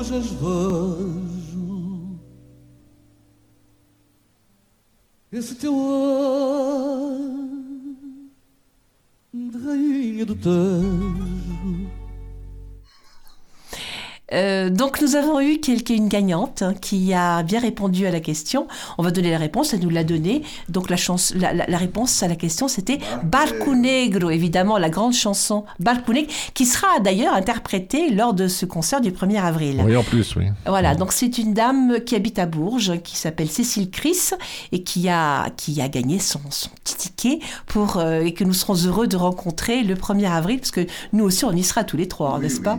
J: as vejo. Esse teu ar de rainha do Tejo
A: Euh, donc nous avons eu quelqu'un, une gagnante hein, qui a bien répondu à la question. On va donner la réponse, elle nous l'a donnée. Donc la, chance, la, la, la, réponse à la question c'était Barco Negro, évidemment la grande chanson Barco Negro, qui sera d'ailleurs interprétée lors de ce concert du 1er avril.
B: Oui, en plus, oui.
A: Voilà, donc c'est une dame qui habite à Bourges, qui s'appelle Cécile Chris et qui a, qui a gagné son, son petit ticket pour, euh, et que nous serons heureux de rencontrer le 1er avril, parce que nous aussi on y sera tous les trois,
C: Oui,
A: n'est-ce
C: oui,
A: pas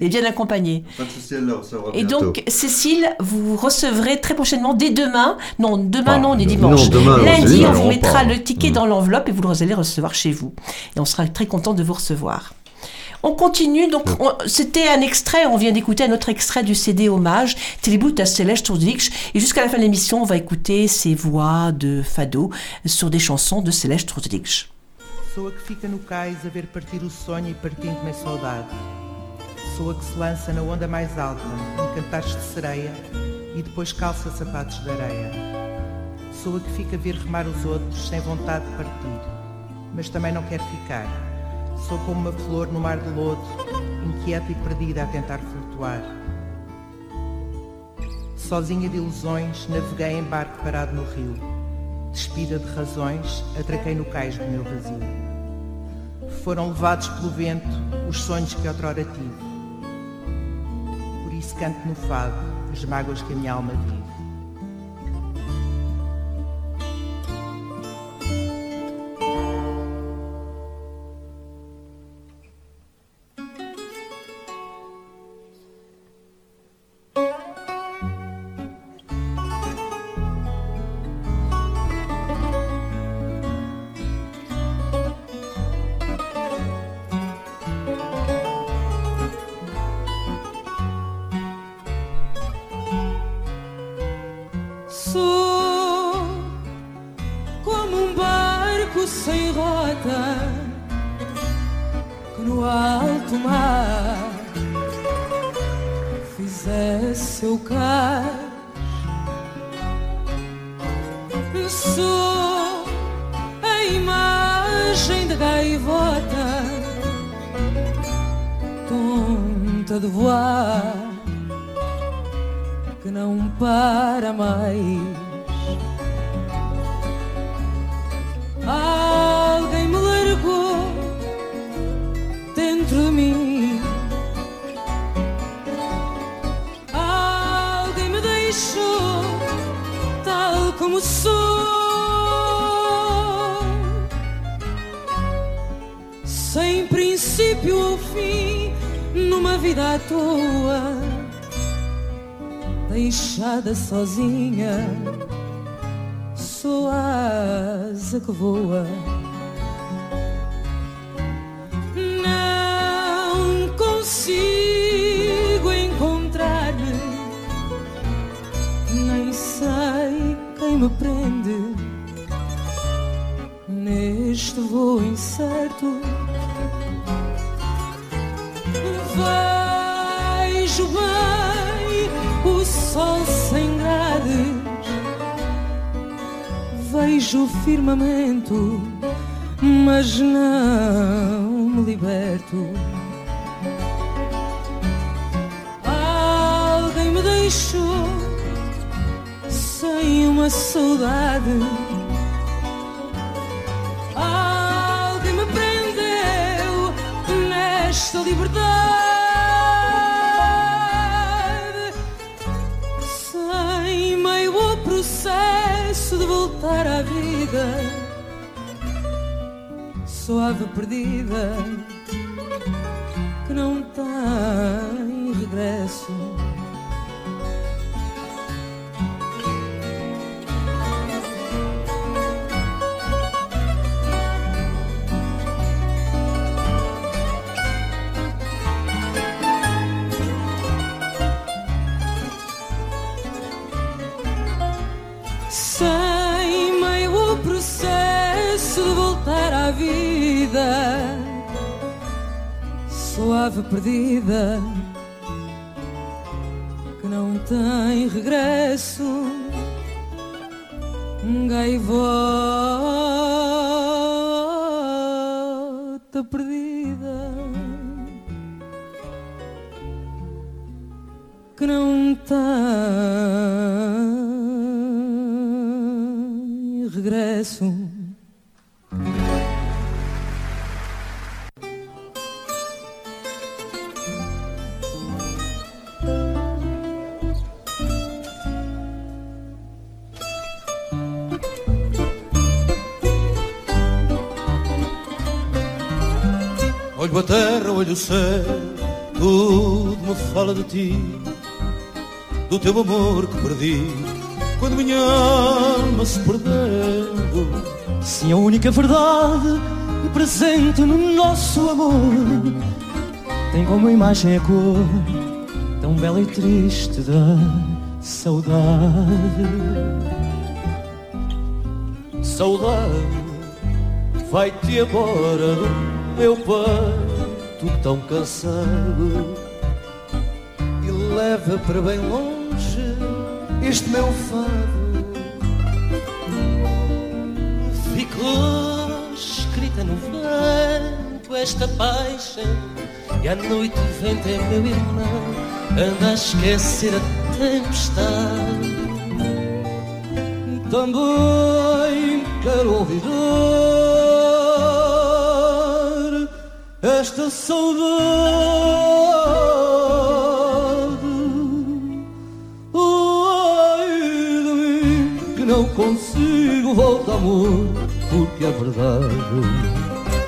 C: et
A: bien accompagnés.
C: Pas de souci, elle le recevra
A: Et
C: bientôt.
A: donc, Cécile, vous recevrez très prochainement, dès demain, non, demain
B: Ah,
A: non, on est
B: non,
A: dimanche.
C: demain,
A: Lundi, on
B: dimanche,
A: vous mettra le ticket
B: Mm.
A: dans l'enveloppe et vous allez recevoir chez vous. Et on sera très content de vous recevoir. On continue, donc on- c'était un extrait, on vient d'écouter un autre extrait du CD Hommage, Tribute à Celeste Trudix, et jusqu'à la fin de l'émission, on va écouter ces voix de Fado sur des chansons de Celeste
K: a que fica no cais a ver partir o sonho e partindo-me a saudade. Sou a que se lança na onda mais alta, em cantares de sereia, e depois calça sapatos de areia. Sou a que fica a ver remar os outros sem vontade de partir, mas também não quer ficar. Sou como uma flor no mar de lodo, inquieta e perdida a tentar flutuar. Sozinha de ilusões, naveguei em barco parado no rio. Despida de razões, atraquei no cais do meu vazio. Foram levados pelo vento os sonhos que outrora tive. Isso canto no fado as mágoas que a minha alma vive.
D: A imagem da gaivota tonta de voar que não para mais. Alguém me largou dentro de mim. Alguém me deixou tal como sou. Numa vida à toa deixada sozinha, sou a asa que voa. Não consigo encontrar-me, nem sei quem me prende neste voo incerto. Vejo o
J: firmamento, mas não me liberto. Alguém me deixou sem uma saudade. Alguém me prendeu nesta liberdade. para a vida, suave perdida, que não tem regresso. Perdida que não tem regresso. Gaivota
I: olho o céu, tudo me fala de ti, do teu amor que perdi, quando minha alma se perdendo.
J: Sim, a única verdade e presente no nosso amor tem como imagem a cor tão bela e triste da saudade.
I: Saudade, vai-te embora do meu peito tão cansado. E leva para bem longe este meu fado.
L: Ficou escrita no vento esta paixão E à noite o vento é meu irmão Anda a esquecer a tempestade.
J: Também quero olvidar esta saudade. Ai de mim que não consigo voltar, amor, porque é verdade.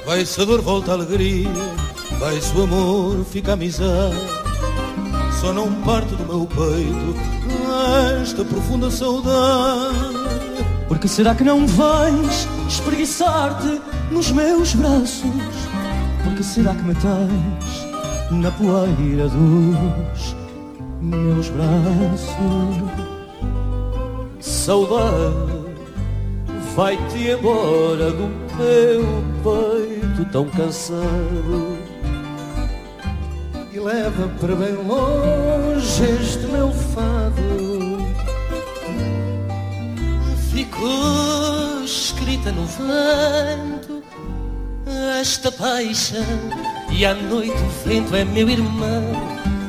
I: Vai-se a dor, volta a alegria, vai-se o amor, fica a amizade. Só não parte do meu peito esta profunda saudade.
J: Porque será que não vais espreguiçar-te nos meus braços? Porque será que me tens na poeira dos meus braços?
I: Saudade, vai-te embora do meu peito tão cansado e leva para bem longe este meu fado.
L: Ficou escrita no vento esta paixão E à noite o vento é meu irmão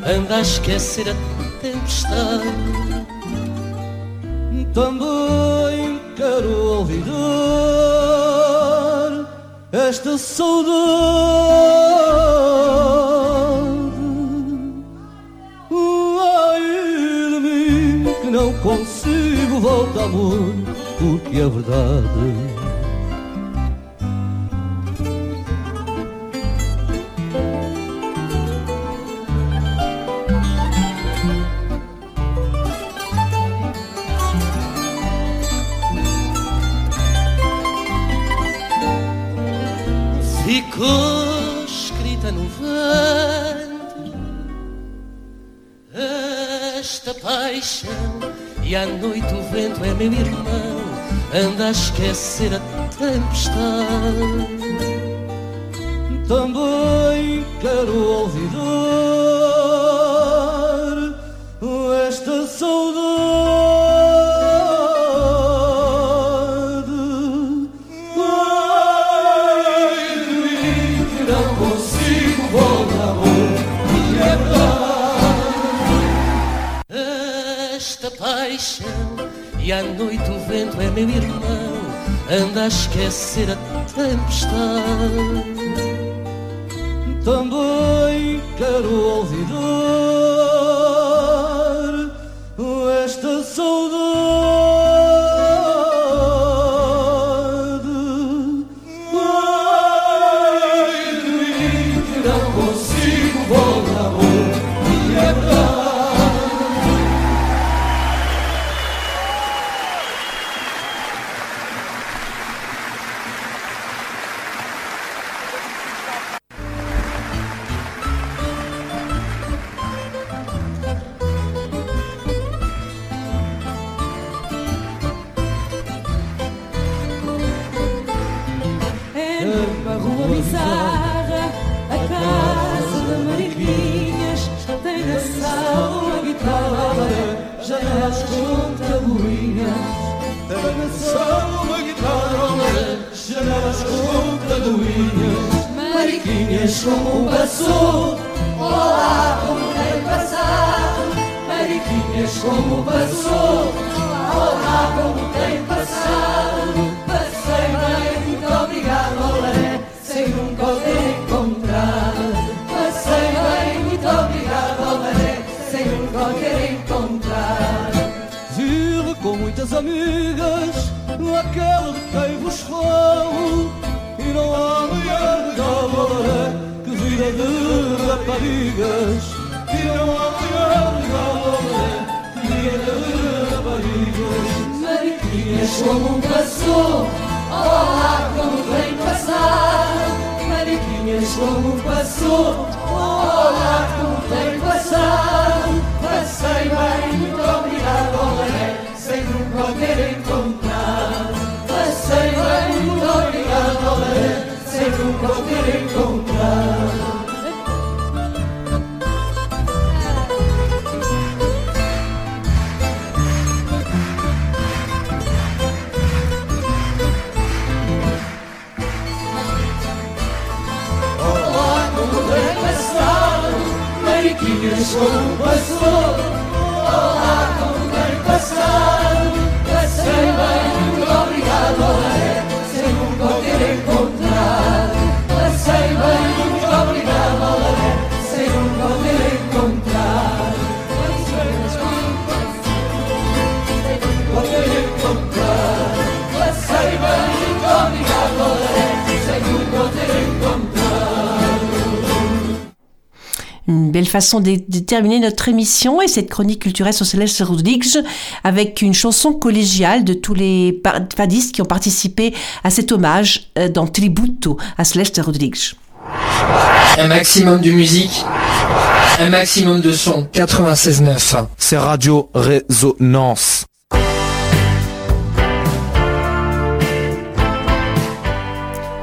L: Anda a esquecer a tempestade
J: Também quero olvidar esta saudade. Ai de mim que não consigo voltar, amor, porque é verdade.
L: Paixão e à noite o vento é meu irmão anda a esquecer a tempestade.
J: Também quero olvidar
L: E à noite o vento é meu irmão Anda a esquecer a tempestade.
J: Também quero olvidar
G: Mariquinhas
H: como passou, olá como tem passado. Mariquinhas como passou, olá como tem passado. Passei bem, muito obrigado, olé, sem nunca o ter encontrado. Passei bem, muito obrigado, olé, sem nunca o ter encontrado.
J: Vive com muitas amigas, de raparigas. E não há mulher de gabaré que vida de raparigas.
H: Mariquinhas como passou, olá como tem passado. Mariquinhas como passou, olá como tem passado. Passei bem, muito obrigado, olé, sem nunca o ter encontrado. Passei bem, muito obrigado, olé, sem nunca o ter encontrado. Como passou. Olá, como
A: Une belle façon de, de terminer notre émission et cette chronique culturelle sur Céleste Rodrigues avec une chanson collégiale de tous les fadistes qui ont participé à cet hommage euh, dans Tributo à Céleste Rodrigues.
M: Un maximum de musique, un maximum de son. 96.9.
N: C'est Radio Résonance.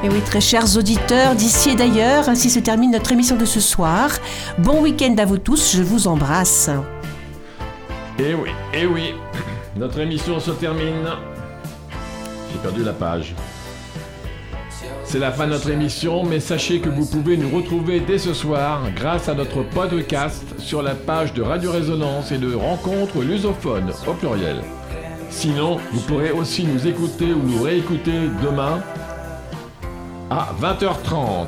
A: Et oui, très chers auditeurs d'ici et d'ailleurs, ainsi se termine notre émission de ce soir. Bon week-end à vous tous, je vous embrasse.
B: Eh oui, eh oui. Notre émission se termine. J'ai perdu la page. C'est la fin de notre émission, mais sachez que vous pouvez nous retrouver dès ce soir grâce à notre podcast sur la page de Radio Résonance et de Rencontres Lusophones au pluriel. Sinon, vous pourrez aussi nous écouter ou nous réécouter demain à 20h30.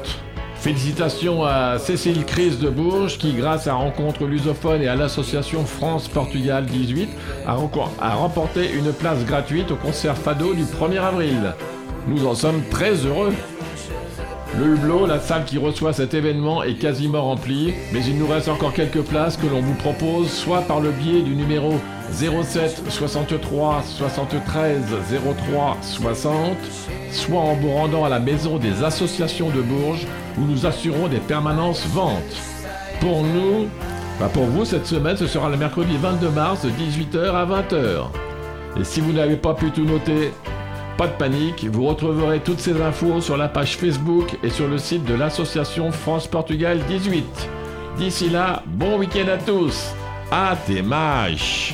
B: Félicitations à Cécile Chris de Bourges qui, grâce à Rencontre Lusophone et à l'association France-Portugal 18, a, remporté une place gratuite au concert Fado du 1er avril. Nous en sommes très heureux. Le Hublot, la salle qui reçoit cet événement, est quasiment remplie, mais il nous reste encore quelques places que l'on vous propose soit par le biais du numéro 07 63 73 03 60, soit en vous rendant à la maison des associations de Bourges où nous assurons des permanences ventes. Pour nous, bah pour vous, cette semaine, ce sera le mercredi 22 mars de 18h à 20h. Et si vous n'avez pas pu tout noter, pas de panique, vous retrouverez toutes ces infos sur la page Facebook et sur le site de l'association France-Portugal 18. D'ici là, bon week-end à tous. À tes mâches